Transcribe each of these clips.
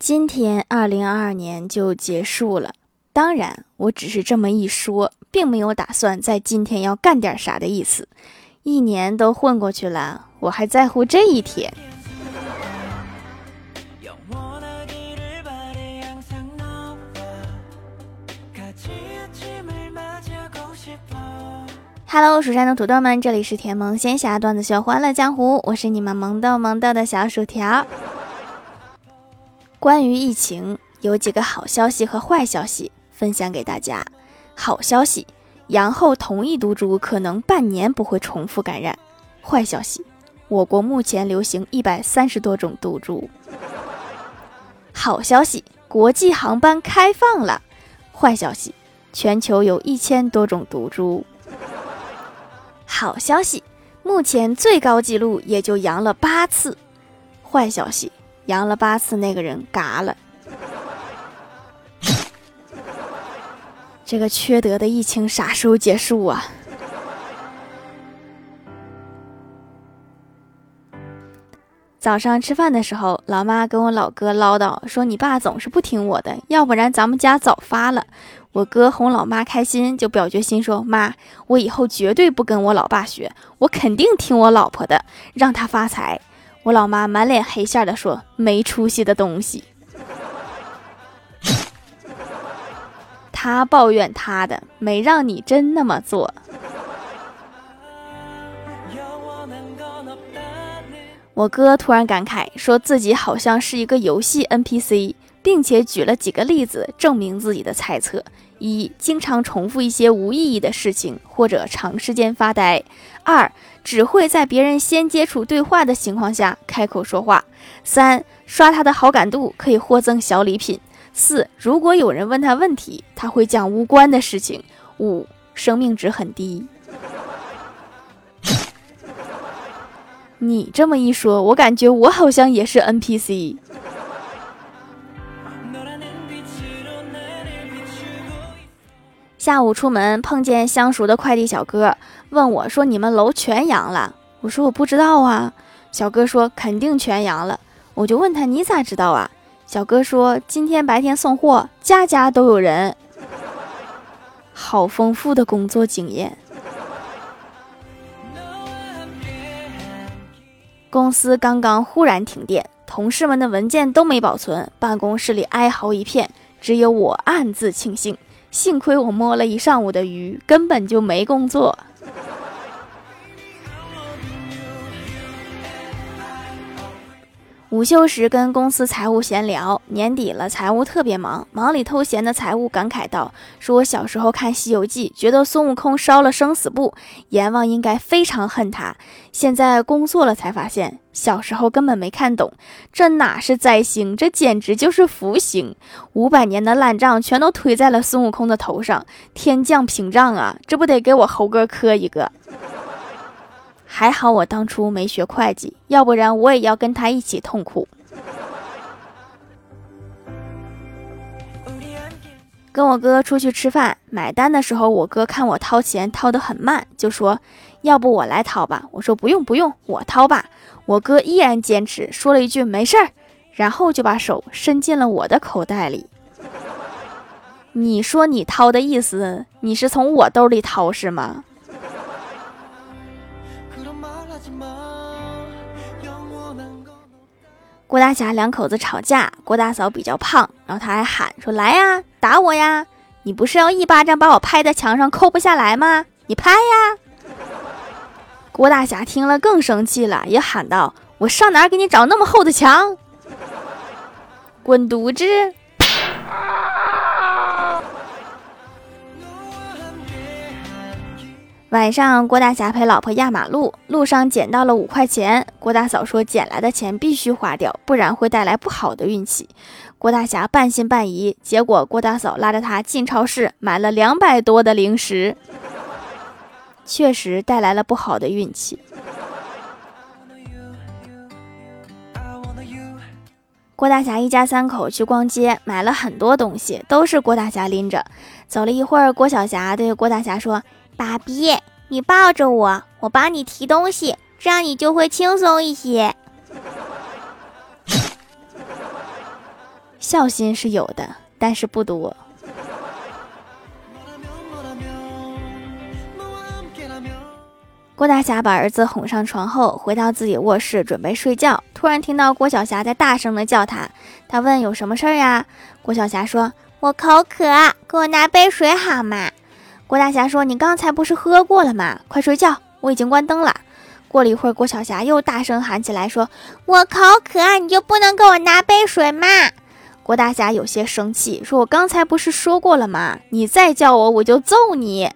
今天二零二二年就结束了。当然，我只是这么一说，并没有打算在今天要干点啥的意思。一年都混过去了，我还在乎这一天。Hello，蜀山的土豆们，这里是甜萌仙侠段子秀欢乐江湖，我是你们萌豆萌豆的小薯条。关于疫情，有几个好消息和坏消息分享给大家。好消息，阳后同一毒株可能半年不会重复感染。坏消息，我国目前流行一百三十多种毒株。好消息，国际航班开放了。坏消息，全球有一千多种毒株。好消息，目前最高纪录也就阳了八次。坏消息，阳了八次那个人嘎了。这个缺德的疫情啥时候结束啊？早上吃饭的时候，老妈跟我老哥唠叨说：“你爸总是不听我的，要不然咱们家早发了。”我哥哄老妈开心，就表决心说：“妈，我以后绝对不跟我老爸学，我肯定听我老婆的，让他发财。”我老妈满脸黑线的说：“没出息的东西。”他抱怨他的，没让你真那么做。我哥突然感慨，说自己好像是一个游戏 NPC。并且举了几个例子证明自己的猜测：一、经常重复一些无意义的事情，或者长时间发呆；二、只会在别人先接触对话的情况下开口说话；三、刷他的好感度可以获赠小礼品；四、如果有人问他问题，他会讲无关的事情；五、生命值很低。你这么一说，我感觉我好像也是 NPC。下午出门碰见相熟的快递小哥，问我说：“你们楼全阳了？”我说：“我不知道啊。”小哥说：“肯定全阳了。”我就问他：“你咋知道啊？”小哥说：“今天白天送货，家家都有人。”好丰富的工作经验。公司刚刚忽然停电，同事们的文件都没保存，办公室里哀嚎一片，只有我暗自庆幸。幸亏我摸了一上午的鱼，根本就没工作。午休时跟公司财务闲聊，年底了，财务特别忙，忙里偷闲的财务感慨道：“说我小时候看《西游记》，觉得孙悟空烧了生死簿，阎王应该非常恨他。现在工作了才发现，小时候根本没看懂，这哪是灾星，这简直就是福星！五百年的烂账全都推在了孙悟空的头上，天降屏障啊！这不得给我猴哥磕一个？”还好我当初没学会计，要不然我也要跟他一起痛苦。跟我哥出去吃饭，买单的时候，我哥看我掏钱掏得很慢，就说：“要不我来掏吧？”我说：“不用不用，我掏吧。”我哥依然坚持，说了一句“没事儿”，然后就把手伸进了我的口袋里。你说你掏的意思，你是从我兜里掏是吗？郭大侠两口子吵架，郭大嫂比较胖，然后他还喊说：“来呀，打我呀！你不是要一巴掌把我拍在墙上抠不下来吗？你拍呀！”郭大侠听了更生气了，也喊道：“我上哪儿给你找那么厚的墙？滚犊子！”晚上，郭大侠陪老婆压马路，路上捡到了五块钱。郭大嫂说：“捡来的钱必须花掉，不然会带来不好的运气。”郭大侠半信半疑，结果郭大嫂拉着他进超市买了两百多的零食，确实带来了不好的运气。郭大侠一家三口去逛街，买了很多东西，都是郭大侠拎着。走了一会儿，郭晓霞对郭大侠说。爸比，你抱着我，我帮你提东西，这样你就会轻松一些。孝心是有的，但是不多。郭大侠把儿子哄上床后，回到自己卧室准备睡觉，突然听到郭晓霞在大声的叫他。他问：“有什么事儿呀？”郭晓霞说：“我口渴，给我拿杯水好吗？”郭大侠说：“你刚才不是喝过了吗？快睡觉，我已经关灯了。”过了一会儿，郭晓霞又大声喊起来说：“我口渴，你就不能给我拿杯水吗？”郭大侠有些生气，说：“我刚才不是说过了吗？你再叫我，我就揍你。”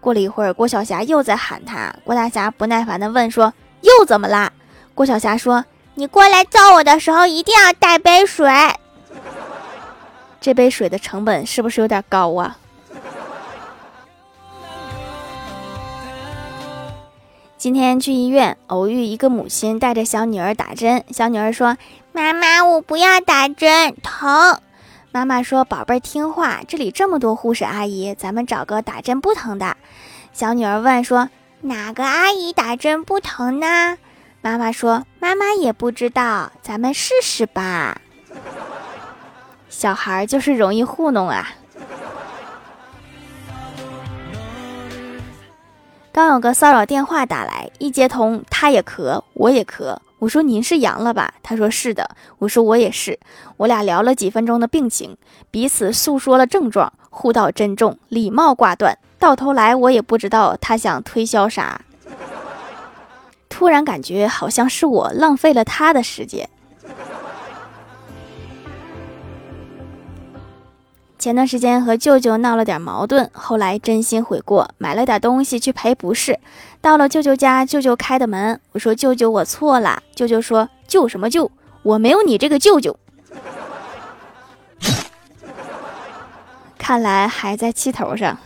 过了一会儿，郭晓霞又在喊他。郭大侠不耐烦地问说：“又怎么啦？”郭晓霞说：“你过来揍我的时候，一定要带杯水。这杯水的成本是不是有点高啊？”今天去医院，偶遇一个母亲带着小女儿打针。小女儿说：“妈妈，我不要打针，疼。”妈妈说：“宝贝儿，听话，这里这么多护士阿姨，咱们找个打针不疼的。”小女儿问说：“哪个阿姨打针不疼呢？”妈妈说：“妈妈也不知道，咱们试试吧。”小孩就是容易糊弄啊。刚有个骚扰电话打来，一接通，他也咳，我也咳。我说您是阳了吧？他说是的。我说我也是。我俩聊了几分钟的病情，彼此诉说了症状，互道珍重，礼貌挂断。到头来我也不知道他想推销啥。突然感觉好像是我浪费了他的时间。前段时间和舅舅闹了点矛盾，后来真心悔过，买了点东西去赔不是。到了舅舅家，舅舅开的门，我说：“舅舅，我错了。”舅舅说：“舅什么舅？我没有你这个舅舅。”看来还在气头上。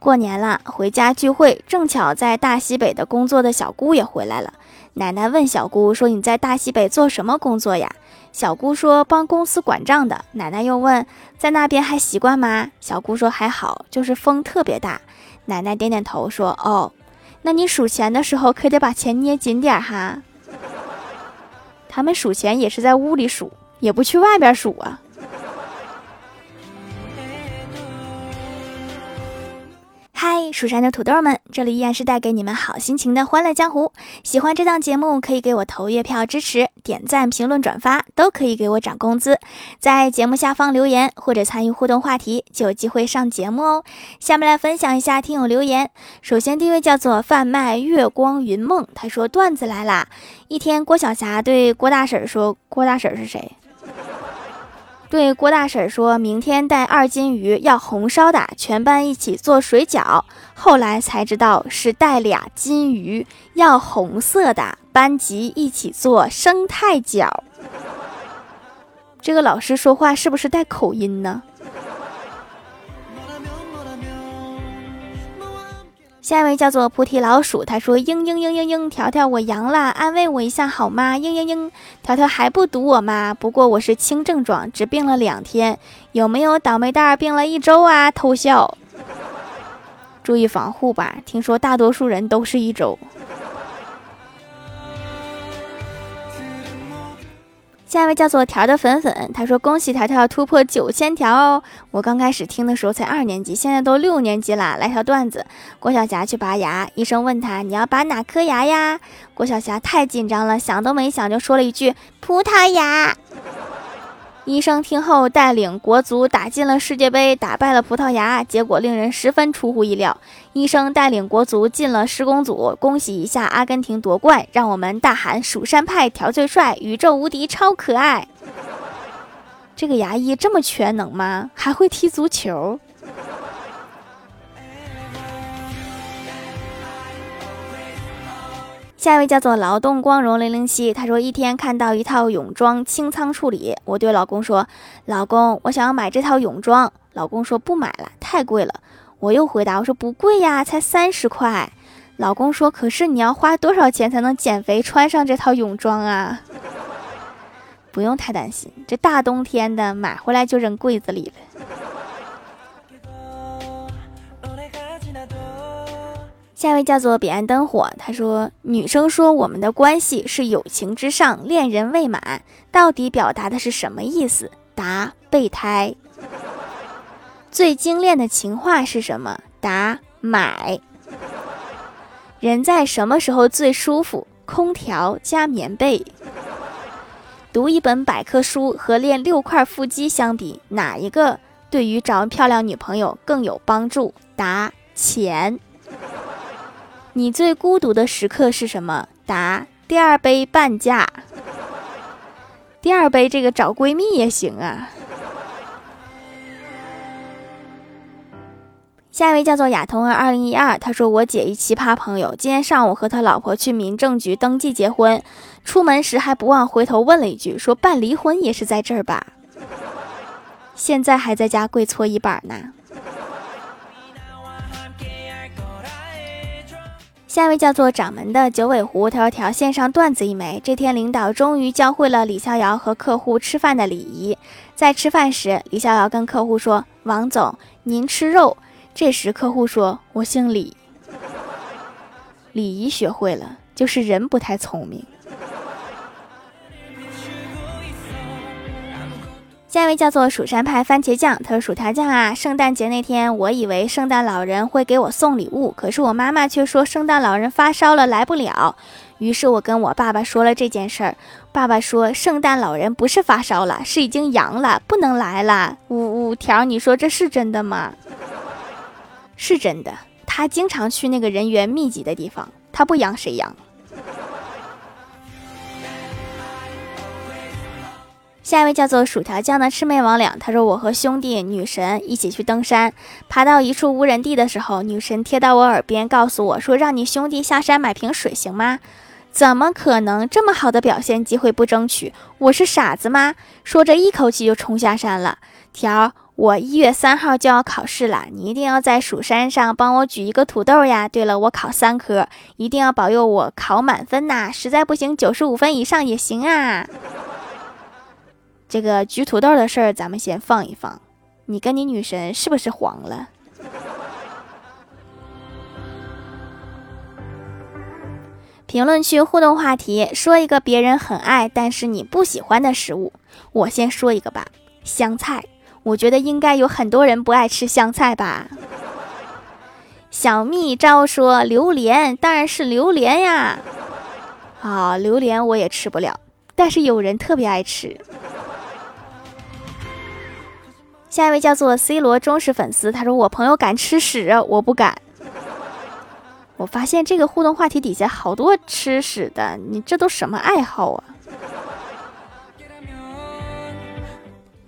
过年了，回家聚会，正巧在大西北的工作的小姑也回来了。奶奶问小姑说：“你在大西北做什么工作呀？”小姑说：“帮公司管账的。”奶奶又问：“在那边还习惯吗？”小姑说：“还好，就是风特别大。”奶奶点点头说：“哦，那你数钱的时候可得把钱捏紧点哈。”他们数钱也是在屋里数，也不去外边数啊。嗨，蜀山的土豆们，这里依然是带给你们好心情的欢乐江湖。喜欢这档节目，可以给我投月票支持，点赞、评论、转发都可以给我涨工资。在节目下方留言或者参与互动话题，就有机会上节目哦。下面来分享一下听友留言。首先第一位叫做贩卖月光云梦，他说段子来啦。一天，郭晓霞对郭大婶说：“郭大婶是谁？”对郭大婶说：“明天带二斤鱼，要红烧的，全班一起做水饺。”后来才知道是带俩金鱼，要红色的，班级一起做生态饺。这个老师说话是不是带口音呢？下一位叫做菩提老鼠，他说：“嘤嘤嘤嘤嘤，条条我阳了，安慰我一下好吗？”嘤嘤嘤，条条还不堵我吗？不过我是轻症状，只病了两天，有没有倒霉蛋病了一周啊？偷笑，注意防护吧，听说大多数人都是一周。下一位叫做条的粉粉，他说：“恭喜条条突破九千条哦！我刚开始听的时候才二年级，现在都六年级啦。来条段子：郭晓霞去拔牙，医生问他：你要拔哪颗牙呀？郭晓霞太紧张了，想都没想就说了一句：葡萄牙。医生听后带领国足打进了世界杯，打败了葡萄牙，结果令人十分出乎意料。医生带领国足进了施工组，恭喜一下阿根廷夺冠，让我们大喊“蜀山派调最帅，宇宙无敌超可爱”。这个牙医这么全能吗？还会踢足球？下一位叫做劳动光荣零零七，他说一天看到一套泳装清仓处理，我对老公说：“老公，我想要买这套泳装。”老公说：“不买了，太贵了。”我又回答：“我说不贵呀，才三十块。”老公说：“可是你要花多少钱才能减肥穿上这套泳装啊？” 不用太担心，这大冬天的买回来就扔柜子里了。下一位叫做彼岸灯火，他说：“女生说我们的关系是友情之上，恋人未满，到底表达的是什么意思？”答：备胎。最精炼的情话是什么？答：买。人在什么时候最舒服？空调加棉被。读一本百科书和练六块腹肌相比，哪一个对于找漂亮女朋友更有帮助？答：钱。你最孤独的时刻是什么？答：第二杯半价。第二杯这个找闺蜜也行啊。下一位叫做亚童儿二零一二，他说我姐一奇葩朋友，今天上午和他老婆去民政局登记结婚，出门时还不忘回头问了一句，说办离婚也是在这儿吧？现在还在家跪搓衣板呢。下一位叫做掌门的九尾狐，他说条线上段子一枚。这天，领导终于教会了李逍遥和客户吃饭的礼仪。在吃饭时，李逍遥跟客户说：“王总，您吃肉。”这时，客户说：“我姓李。”礼仪学会了，就是人不太聪明。下一位叫做蜀山派番茄酱，他说：“薯条酱啊，圣诞节那天，我以为圣诞老人会给我送礼物，可是我妈妈却说圣诞老人发烧了，来不了。于是我跟我爸爸说了这件事儿，爸爸说圣诞老人不是发烧了，是已经阳了，不能来了。五五条，你说这是真的吗？是真的，他经常去那个人员密集的地方，他不阳谁阳？”下一位叫做薯条酱的魑魅魍魉，他说：“我和兄弟女神一起去登山，爬到一处无人地的时候，女神贴到我耳边告诉我说：‘让你兄弟下山买瓶水行吗？’ 怎么可能这么好的表现机会不争取？我是傻子吗？说着一口气就冲下山了。条，我一月三号就要考试了，你一定要在蜀山上帮我举一个土豆呀。对了，我考三科，一定要保佑我考满分呐！实在不行，九十五分以上也行啊。”这个焗土豆的事儿，咱们先放一放。你跟你女神是不是黄了？评论区互动话题：说一个别人很爱但是你不喜欢的食物。我先说一个吧，香菜。我觉得应该有很多人不爱吃香菜吧。小蜜招说榴莲，当然是榴莲呀。啊，榴莲我也吃不了，但是有人特别爱吃。下一位叫做 C 罗忠实粉丝，他说：“我朋友敢吃屎，我不敢。”我发现这个互动话题底下好多吃屎的，你这都什么爱好啊？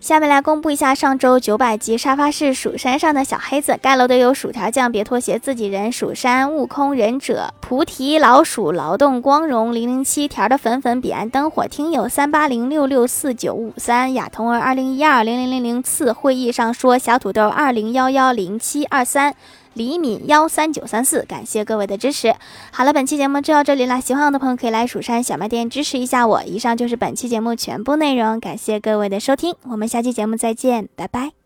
下面来公布一下上周九百集沙发是蜀山上的小黑子盖楼的有薯条酱、别拖鞋、自己人、蜀山、悟空、忍者、菩提、老鼠、劳动、光荣、零零七条的粉粉、彼岸灯火、听友三八零六六四九五三、亚童儿二零一二零零零零次会议上说小土豆二零幺幺零七二三。李敏幺三九三四，感谢各位的支持。好了，本期节目就到这里了。喜欢我的朋友可以来蜀山小卖店支持一下我。以上就是本期节目全部内容，感谢各位的收听，我们下期节目再见，拜拜。